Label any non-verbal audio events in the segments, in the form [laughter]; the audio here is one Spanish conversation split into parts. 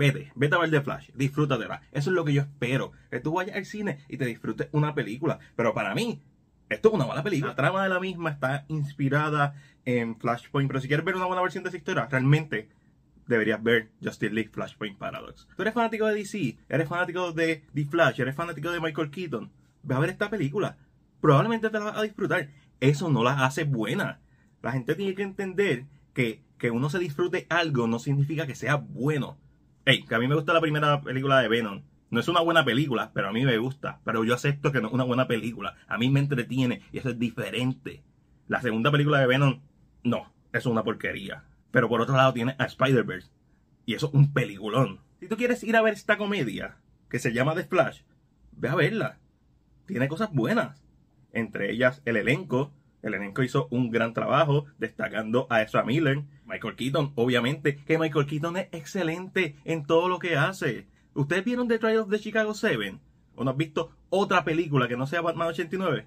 vete, vete a ver The Flash, disfrútatela. Eso es lo que yo espero, que tú vayas al cine y te disfrutes una película. Pero para mí, esto es una mala película. La trama de la misma está inspirada en Flashpoint, pero si quieres ver una buena versión de esa historia, realmente deberías ver Justice League Flashpoint Paradox. Tú eres fanático de DC, eres fanático de The Flash, eres fanático de Michael Keaton, ve a ver esta película. Probablemente te la vas a disfrutar. Eso no la hace buena. La gente tiene que entender que, que uno se disfrute algo no significa que sea bueno. Hey, que a mí me gusta la primera película de Venom. No es una buena película, pero a mí me gusta. Pero yo acepto que no es una buena película. A mí me entretiene y eso es diferente. La segunda película de Venom, no, es una porquería. Pero por otro lado tiene a Spider-Verse. Y eso es un peliculón. Si tú quieres ir a ver esta comedia, que se llama The Flash, ve a verla. Tiene cosas buenas. Entre ellas el elenco. El elenco hizo un gran trabajo destacando a Ezra Miller. Michael Keaton, obviamente, que Michael Keaton es excelente en todo lo que hace. ¿Ustedes vieron The Trial of the Chicago 7? ¿O no has visto otra película que no sea Batman 89?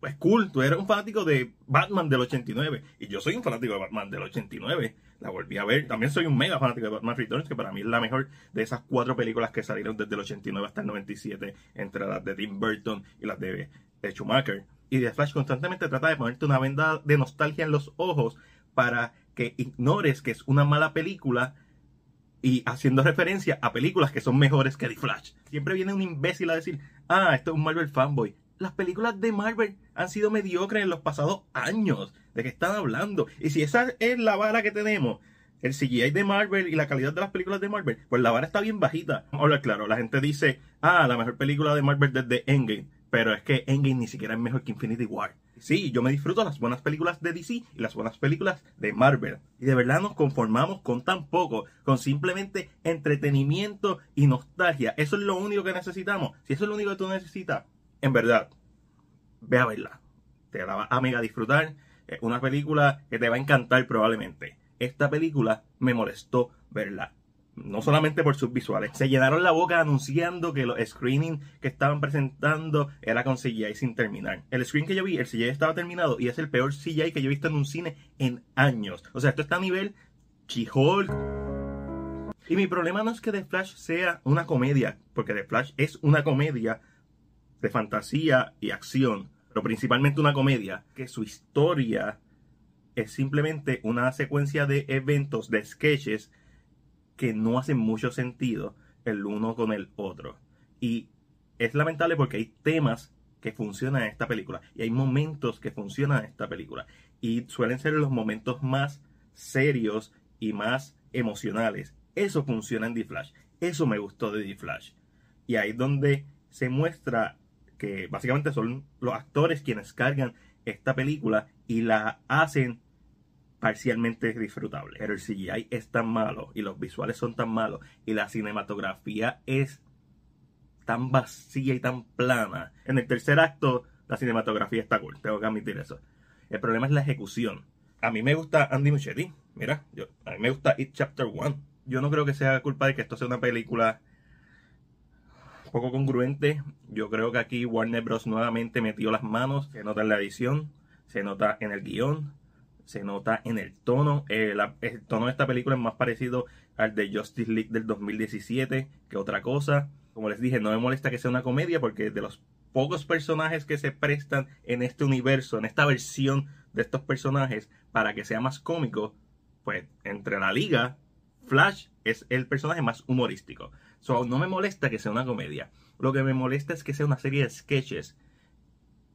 pues cool, tú eres un fanático de Batman del 89 y yo soy un fanático de Batman del 89. La volví a ver. También soy un mega fanático de Batman Returns, que para mí es la mejor de esas cuatro películas que salieron desde el 89 hasta el 97, entre las de Tim Burton y las de, Schumacher. Y The Flash constantemente trata de ponerte una venda de nostalgia en los ojos para que ignores que es una mala película y haciendo referencia a películas que son mejores que The Flash. Siempre viene un imbécil a decir, ah, esto es un Marvel fanboy las películas de Marvel han sido mediocres en los pasados años. ¿De qué están hablando? Y si esa es la vara que tenemos, el CGI de Marvel y la calidad de las películas de Marvel, pues la vara está bien bajita. Vamos a hablar claro, la gente dice, ah, la mejor película de Marvel desde Endgame. Pero es que Endgame ni siquiera es mejor que Infinity War. Sí, yo me disfruto las buenas películas de DC y las buenas películas de Marvel. Y de verdad nos conformamos con tan poco, con simplemente entretenimiento y nostalgia. Eso es lo único que necesitamos. Si eso es lo único que tú necesitas, en verdad, ve a verla. Te la vas a mega disfrutar. Una película que te va a encantar probablemente. Esta película me molestó verla. No solamente por sus visuales. Se llenaron la boca anunciando que los screenings que estaban presentando era con CGI sin terminar. El screen que yo vi, el CGI estaba terminado y es el peor CGI que yo he visto en un cine en años. O sea, esto está a nivel Chihol. Y mi problema no es que The Flash sea una comedia, porque The Flash es una comedia de fantasía y acción, pero principalmente una comedia, que su historia es simplemente una secuencia de eventos, de sketches, que no hacen mucho sentido el uno con el otro. Y es lamentable porque hay temas que funcionan en esta película y hay momentos que funcionan en esta película. Y suelen ser los momentos más serios y más emocionales. Eso funciona en The Flash. Eso me gustó de The Flash. Y ahí es donde se muestra que básicamente son los actores quienes cargan esta película y la hacen parcialmente disfrutable. Pero el CGI es tan malo y los visuales son tan malos y la cinematografía es tan vacía y tan plana. En el tercer acto la cinematografía está cool, tengo que admitir eso. El problema es la ejecución. A mí me gusta Andy Muschietti, mira, a mí me gusta It Chapter 1. Yo no creo que sea culpa de que esto sea una película poco congruente. Yo creo que aquí Warner Bros. nuevamente metió las manos. Se nota en la edición, se nota en el guion, se nota en el tono. Eh, el tono de esta película es más parecido al de Justice League del 2017 que otra cosa. Como les dije, no me molesta que sea una comedia porque de los pocos personajes que se prestan en este universo, en esta versión de estos personajes, para que sea más cómico, pues entre la liga, Flash es el personaje más humorístico. So, no me molesta que sea una comedia. Lo que me molesta es que sea una serie de sketches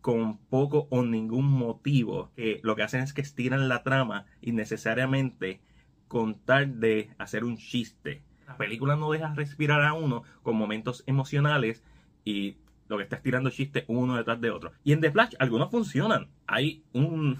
con poco o ningún motivo. Que lo que hacen es que estiran la trama innecesariamente con tal de hacer un chiste. La película no deja respirar a uno con momentos emocionales y lo que está estirando chistes uno detrás de otro. Y en The Flash algunos funcionan. Hay un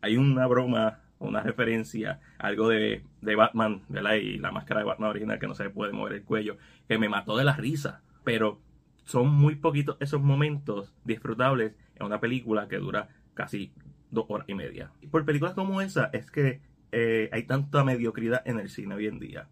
hay una broma una referencia, algo de, de Batman, ¿verdad? Y la máscara de Batman original que no se puede mover el cuello, que me mató de la risa. Pero son muy poquitos esos momentos disfrutables en una película que dura casi dos horas y media. Y por películas como esa es que eh, hay tanta mediocridad en el cine hoy en día.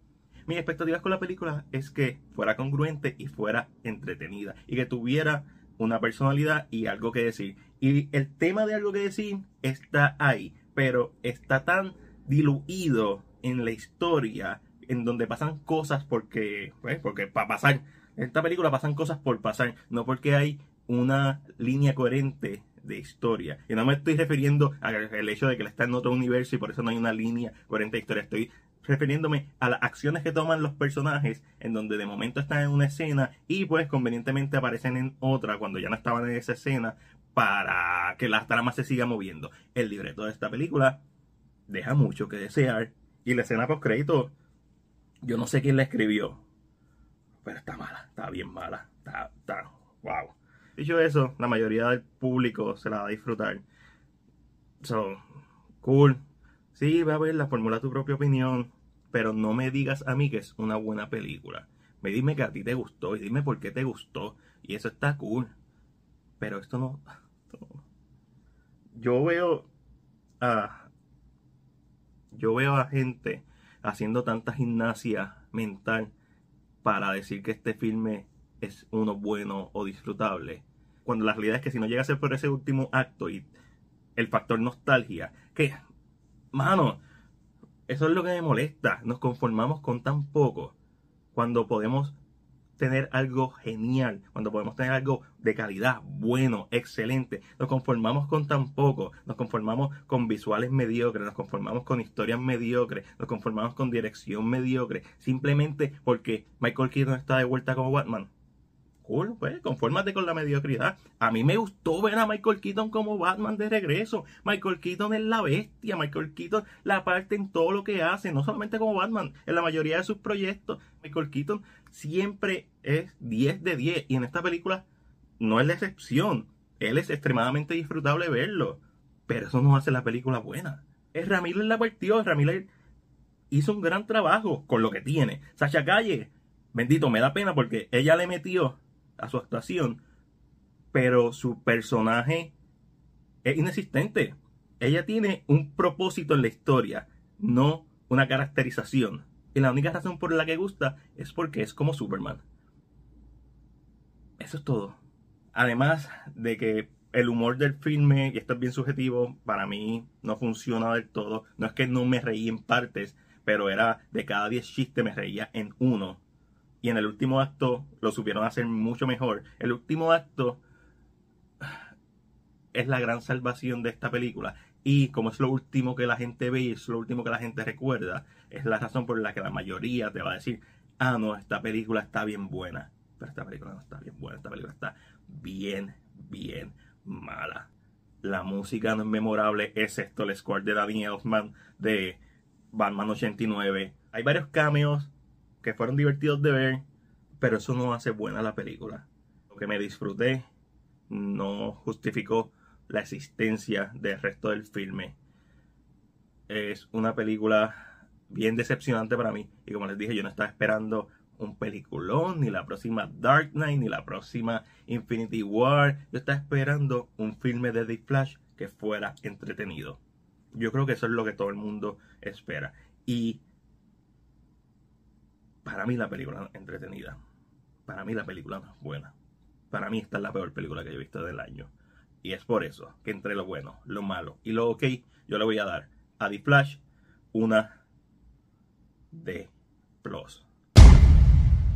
Mis expectativas con la película es que fuera congruente y fuera entretenida y que tuviera una personalidad y algo que decir. Y el tema de algo que decir está ahí pero está tan diluido en la historia, en donde pasan cosas porque, pues, porque para pasar. En esta película pasan cosas por pasar, no porque hay una línea coherente de historia. Y no me estoy refiriendo al hecho de que está en otro universo y por eso no hay una línea coherente de historia. Estoy refiriéndome a las acciones que toman los personajes en donde de momento están en una escena y pues convenientemente aparecen en otra cuando ya no estaban en esa escena para que la trama se siga moviendo. El libreto de esta película deja mucho que desear y la escena post crédito yo no sé quién la escribió pero está mala, está bien mala, está, está wow. Dicho eso, la mayoría del público se la va a disfrutar. So, cool. Sí, va a verla, formula tu propia opinión, pero no me digas a mí que es una buena película. Me dime que a ti te gustó y dime por qué te gustó. Y eso está cool. Pero esto no. [laughs] Yo veo a. Yo veo a gente haciendo tanta gimnasia mental para decir que este filme es uno bueno o disfrutable. Cuando la realidad es que si no llega a ser por ese último acto y el factor nostalgia, que, mano, eso es lo que me molesta. Nos conformamos con tan poco cuando podemos tener algo genial, cuando podemos tener algo de calidad, bueno, excelente. Nos conformamos con tan poco, nos conformamos con visuales mediocres, nos conformamos con historias mediocres, nos conformamos con dirección mediocre, simplemente porque Michael Keaton está de vuelta como Batman cool, pues, confórmate con la mediocridad. A mí me gustó ver a Michael Keaton como Batman de regreso. Michael Keaton es la bestia, Michael Keaton la parte en todo lo que hace, no solamente como Batman, en la mayoría de sus proyectos. Michael Keaton siempre es 10 de 10 y en esta película no es la excepción. Él es extremadamente disfrutable verlo, pero eso no hace la película buena. Es Ramírez la partió, Ramírez hizo un gran trabajo con lo que tiene. Sacha Calle, bendito, me da pena porque ella le metió a su actuación, pero su personaje es inexistente. Ella tiene un propósito en la historia, no una caracterización. Y la única razón por la que gusta es porque es como Superman. Eso es todo. Además de que el humor del filme, y esto es bien subjetivo, para mí no funciona del todo. No es que no me reí en partes, pero era de cada 10 chistes me reía en uno y en el último acto lo supieron hacer mucho mejor. El último acto es la gran salvación de esta película. Y como es lo último que la gente ve y es lo último que la gente recuerda, es la razón por la que la mayoría te va a decir, ah, no, esta película está bien buena. Pero esta película no está bien buena, esta película está bien, bien mala. La música no es memorable, es esto, el score de Danny Elfman de Batman 89. Hay varios cameos que fueron divertidos de ver, pero eso no hace buena la película. Lo que me disfruté no justificó la existencia del resto del filme. Es una película bien decepcionante para mí. Y como les dije, yo no estaba esperando un peliculón, ni la próxima Dark Knight, ni la próxima Infinity War. Yo estaba esperando un filme de The Flash que fuera entretenido. Yo creo que eso es lo que todo el mundo espera. Y para mí la película es entretenida. Para mí la película es buena. Para mí esta es la peor película que he visto del año. Y es por eso que entre lo bueno, lo malo y lo ok, yo le voy a dar a The Flash una D plus.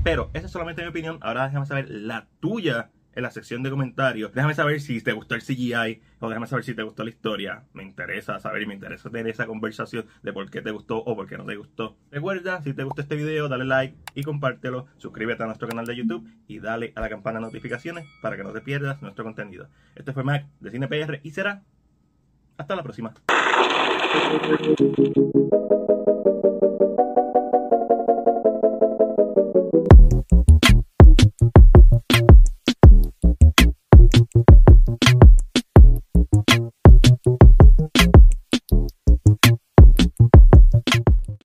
Pero esa es solamente mi opinión. Ahora déjame saber la tuya en la sección de comentarios. Déjame saber si te gustó el CGI o déjame saber si te gustó la historia. Me interesa saber y me interesa tener esa conversación de por qué te gustó o por qué no te gustó. Recuerda, si te gustó este video, dale like y compártelo. Suscríbete a nuestro canal de YouTube y dale a la campana de notificaciones para que no te pierdas nuestro contenido. Este fue Mac de CinePR y será hasta la próxima.